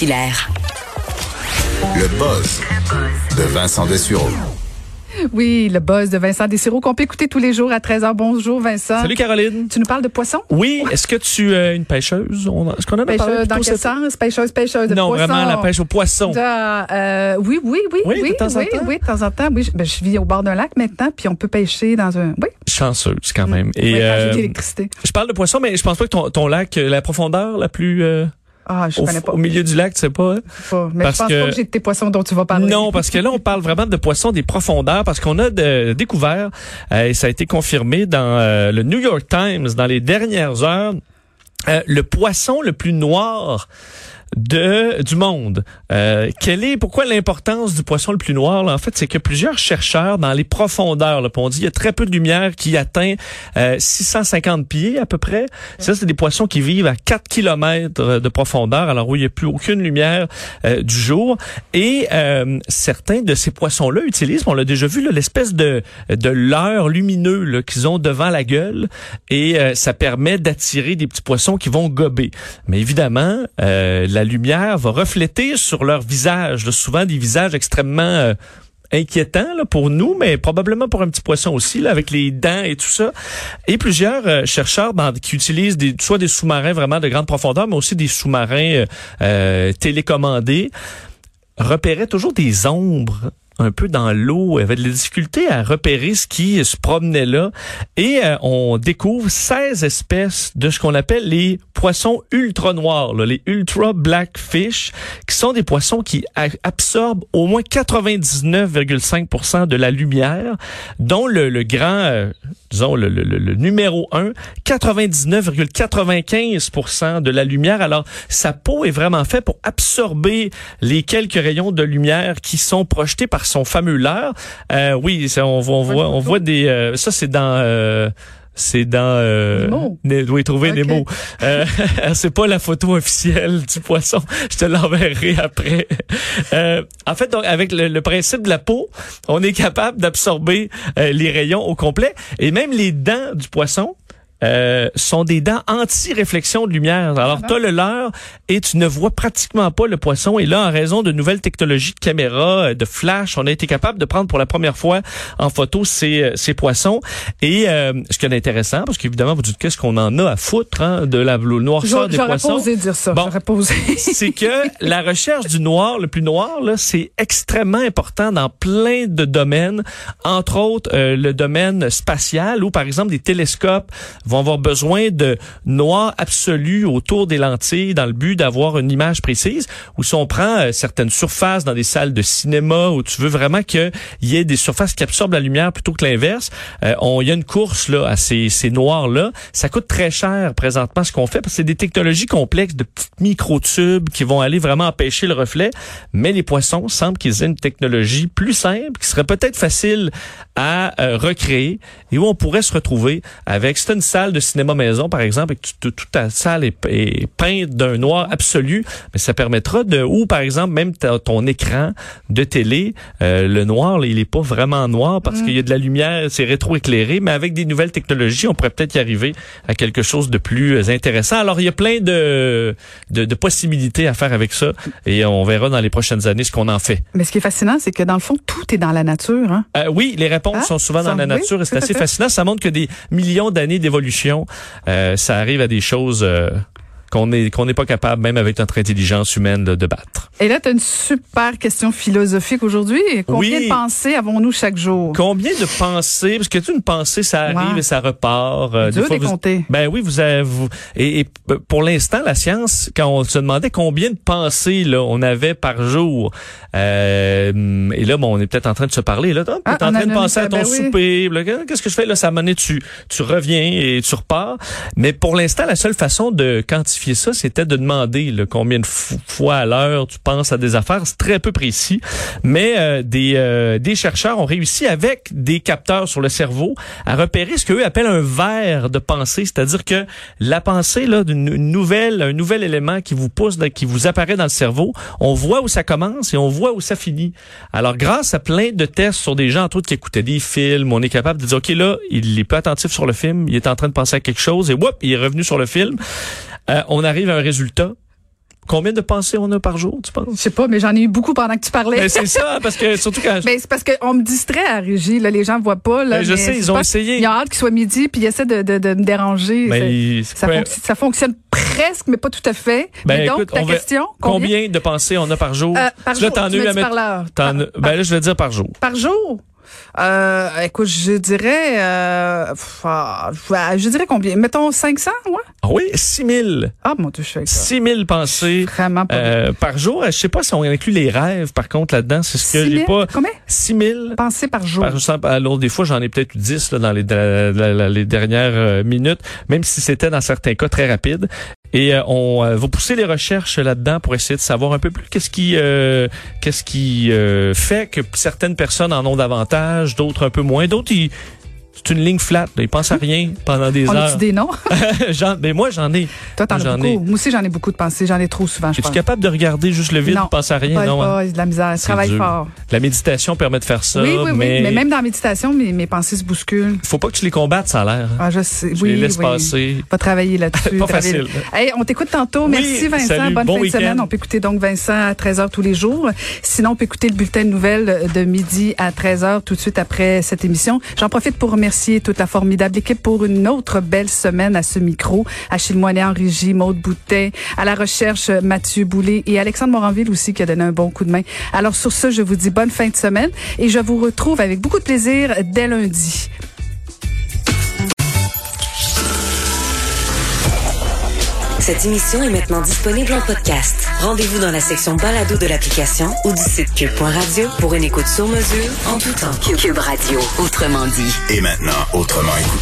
Hilaire. Le buzz de Vincent Dessureau. Oui, le buzz de Vincent Dessureau qu'on peut écouter tous les jours à 13h. Bonjour Vincent. Salut Caroline. Tu nous parles de poissons? Oui, est-ce que tu es une pêcheuse? On- Est-ce qu'on en a Pêcheuse, dans quel cette- sens? Pêcheuse, pêcheuse de Non, poissons. vraiment la pêche au poisson. De, euh, oui, oui, oui, Oui, oui, de temps en oui, temps. oui, de temps en temps. Oui, je, ben, je vis au bord d'un lac maintenant, puis on peut pêcher dans un. Oui, Chanceuse quand même. oui, Et euh, je parle de poisson, mais je pense pas que ton, ton lac, euh, la profondeur la plus euh, Ah, je au, connais pas. au milieu du lac, tu sais pas. hein? pas. Mais parce je pense que- pas que j'ai de tes poissons dont tu vas parler. Non, parce que là, on parle vraiment de poissons des profondeurs, parce qu'on a de- découvert, euh, et ça a été confirmé dans euh, le New York Times dans les dernières heures, euh, le poisson le plus noir de du monde. Euh, quelle est pourquoi l'importance du poisson le plus noir là? En fait, c'est que plusieurs chercheurs dans les profondeurs, là, on dit il y a très peu de lumière qui atteint euh, 650 pieds à peu près. Ça, c'est des poissons qui vivent à 4 kilomètres de profondeur, alors où il n'y a plus aucune lumière euh, du jour. Et euh, certains de ces poissons-là utilisent, on l'a déjà vu, l'espèce de de leurre lumineux qu'ils ont devant la gueule, et euh, ça permet d'attirer des petits poissons qui vont gober. Mais évidemment, euh, la lumière va refléter sur leur visage, souvent des visages extrêmement euh, inquiétants pour nous, mais probablement pour un petit poisson aussi, avec les dents et tout ça. Et plusieurs euh, chercheurs qui utilisent soit des sous-marins vraiment de grande profondeur, mais aussi des sous-marins euh, télécommandés, repéraient toujours des ombres un peu dans l'eau, avaient de la difficulté à repérer ce qui se promenait là. Et euh, on découvre 16 espèces de ce qu'on appelle les poissons ultra noirs, là, les ultra black fish, qui sont des poissons qui absorbent au moins 99,5% de la lumière, dont le, grand, euh, disons, le- le numéro 1, 99,95% de la lumière. Alors, sa peau est vraiment faite pour absorber les quelques rayons de lumière qui sont projetés par son fameux leurre. Euh, oui, ça, on, voit- on voit, on voit des... euh, ça, c'est dans... euh, c'est dans euh, oui, trouver Ok. Nemo. Euh, c'est pas la photo officielle du poisson. Je te l'enverrai après. Euh, en fait, donc, avec le, le principe de la peau, on est capable d'absorber euh, les rayons au complet et même les dents du poisson. Euh, sont des dents anti-réflexion de lumière. Alors, Ah tu as le leurre et tu ne vois pratiquement pas le poisson. Et là, en raison de nouvelles technologies de caméra, euh, de flash, on a été capable de prendre pour la première fois en photo ces, euh, ces poissons. Et euh, ce qui est intéressant, parce qu'évidemment, vous dites qu'est-ce qu'on en a à foutre hein, de la noirceur des j'aurais pas poissons? osé dire ça. Bon. J'aurais pas osé. c'est que la recherche du noir, le plus noir, là, c'est extrêmement important dans plein de domaines, entre autres euh, le domaine spatial, où par exemple des télescopes vont avoir besoin de noir absolu autour des lentilles dans le but d'avoir une image précise. Ou si on prend euh, certaines surfaces dans des salles de cinéma où tu veux vraiment qu'il y ait des surfaces qui absorbent la lumière plutôt que l'inverse, euh, on- il y a une course là à ces, ces noirs-là. Ça coûte très cher présentement ce qu'on fait parce que c'est des technologies complexes de petites microtubes qui vont aller vraiment empêcher le reflet. Mais les poissons semblent qu'ils aient une technologie plus simple, qui serait peut-être facile à euh, recréer et où on pourrait se retrouver avec, c'est une salle de cinéma maison par exemple, et toute toute ta salle est, est peinte d'un noir absolu, mais ça permettra de, ou par exemple même ton écran de télé, euh, le noir, là, il est pas vraiment noir parce qu'il y a de la lumière, c'est rétroéclairé, mais avec des nouvelles technologies, on pourrait peut-être y arriver à quelque chose de plus euh, intéressant. Alors il y a plein de, de, de possibilités à faire avec ça et on verra dans les prochaines années ce qu'on en fait. Mais ce qui est fascinant, c'est que dans le fond, tout est dans la nature. Hein? Euh, oui, les réponses Hein? sont souvent dans la oui, nature et c'est assez fascinant. Ça montre que des millions d'années d'évolution, euh, ça arrive à des choses euh, qu'on n'est qu'on n'est pas capable, même avec notre intelligence humaine, de, de battre. Et là, tu as une super question philosophique aujourd'hui. Combien Oui. de pensées avons-nous chaque jour? Combien de pensées, parce que tu une pensée, ça arrive et ça repart. euh, Dur fois, vous-. Ben oui, vous avez vous, et, pour l'instant, la science, quand on se demandait combien de pensées là on avait par jour, euh, et là, bon, on est peut-être en train de se parler là. Ah, es en train de a- penser à ton ben souper. Qu'est-ce que je fais là Ça monnaie, tu tu reviens et tu repars. Mais pour l'instant, la seule façon de quantifier ça, c'était de demander là, combien de fois à l'heure tu penses à des affaires. C'est très peu précis, mais euh, des euh, des chercheurs ont réussi avec des capteurs sur le cerveau à repérer ce qu'eux appellent un verre de pensée, c'est-à-dire que la pensée là d'une une nouvelle un nouvel élément qui vous pousse qui vous apparaît dans le cerveau, on voit où ça commence et on voit où ça finit. Alors grâce à plein de tests sur des gens entre autres qui écoutaient des films, on est capable de dire OK là, il est pas attentif sur le film, il est en train de penser à quelque chose et whoop, il est revenu sur le film. Euh, on arrive à un résultat Combien de pensées on a par jour, tu penses? Je sais pas, mais j'en ai eu beaucoup pendant que tu parlais. Ben, c'est ça, parce que surtout quand... Ben, c'est parce qu'on me distrait à Régie, là, les gens voient pas. Là, Ben, je mais sais, c'est ils ont essayé. Ils ont hâte qu'il soit midi, puis ils essaient de, de, de me déranger. Il- ça, ça fonctionne presque, mais pas tout à fait. Ben, mais donc, écoute, ta question, Combien? de pensées on a par jour? Euh, par Là, jour, tu eu à mettre- par l'heure. ben là, je vais dire par jour. Par jour? Euh, écoute, je dirais, euh, ah, je je dirais combien? Mettons 500, ouais? Ah Oui, 6 000. Ah, mon Dieu, je fais ça. 6 000 pensées Vraiment pas euh, par jour. Je sais pas si on inclut les rêves, par contre, là-dedans. C'est ce que 6 j'ai 000? pas. Combien? 6 000. Pensées par jour. Par exemple, alors des fois, j'en ai peut-être eu 10 là, dans les, la- la- la- les dernières euh, minutes, même si c'était dans certains cas très rapide. Et euh, on euh, va pousser les recherches là-dedans pour essayer de savoir un peu plus qu'est-ce qui euh, qu'est-ce qui euh, fait que certaines personnes en ont davantage, d'autres un peu moins, d'autres ils c'est une ligne flat, là, ils pensent à rien pendant des On heures. des noms? Mais moi j'en ai. Toi, t'en as beaucoup. ai. Moi aussi, j'en ai beaucoup de pensées. J'en ai trop souvent, je Es-tu pense. capable de regarder juste le vide, ne penser à rien Pas, Non. hein? pas, de la misère. Je travaille dur. fort. La méditation permet de faire ça, oui, oui, oui. mais, Mais même dans la méditation, mes, mes pensées se bousculent. faut pas que tu les combattes, ça a l'air. hein. Ah, je sais. Tu oui, les laisses oui. passer. Pas travailler là-dessus. Pas travailler- facile. Hey, on t'écoute tantôt. Oui, Merci Vincent. salut. Bonne Bon fin de semaine. On peut écouter donc Vincent à 13h tous les jours. Sinon, on peut écouter le bulletin de nouvelles de midi à 13h tout de suite après cette émission. J'en profite pour remercier toute la formidable équipe pour une autre belle semaine à ce micro. Achille Moinet en régie, Maude Boutet, à la recherche Mathieu Boulay et Alexandre Moranville aussi qui a donné un bon coup de main. Alors sur ce, je vous dis bonne fin de semaine et je vous retrouve avec beaucoup de plaisir dès lundi. Cette émission est maintenant disponible en podcast. Rendez-vous dans la section balado de l'application ou du site cube.radio pour une écoute sur mesure en tout temps. Cube Radio, autrement dit. Et maintenant, autrement écouté.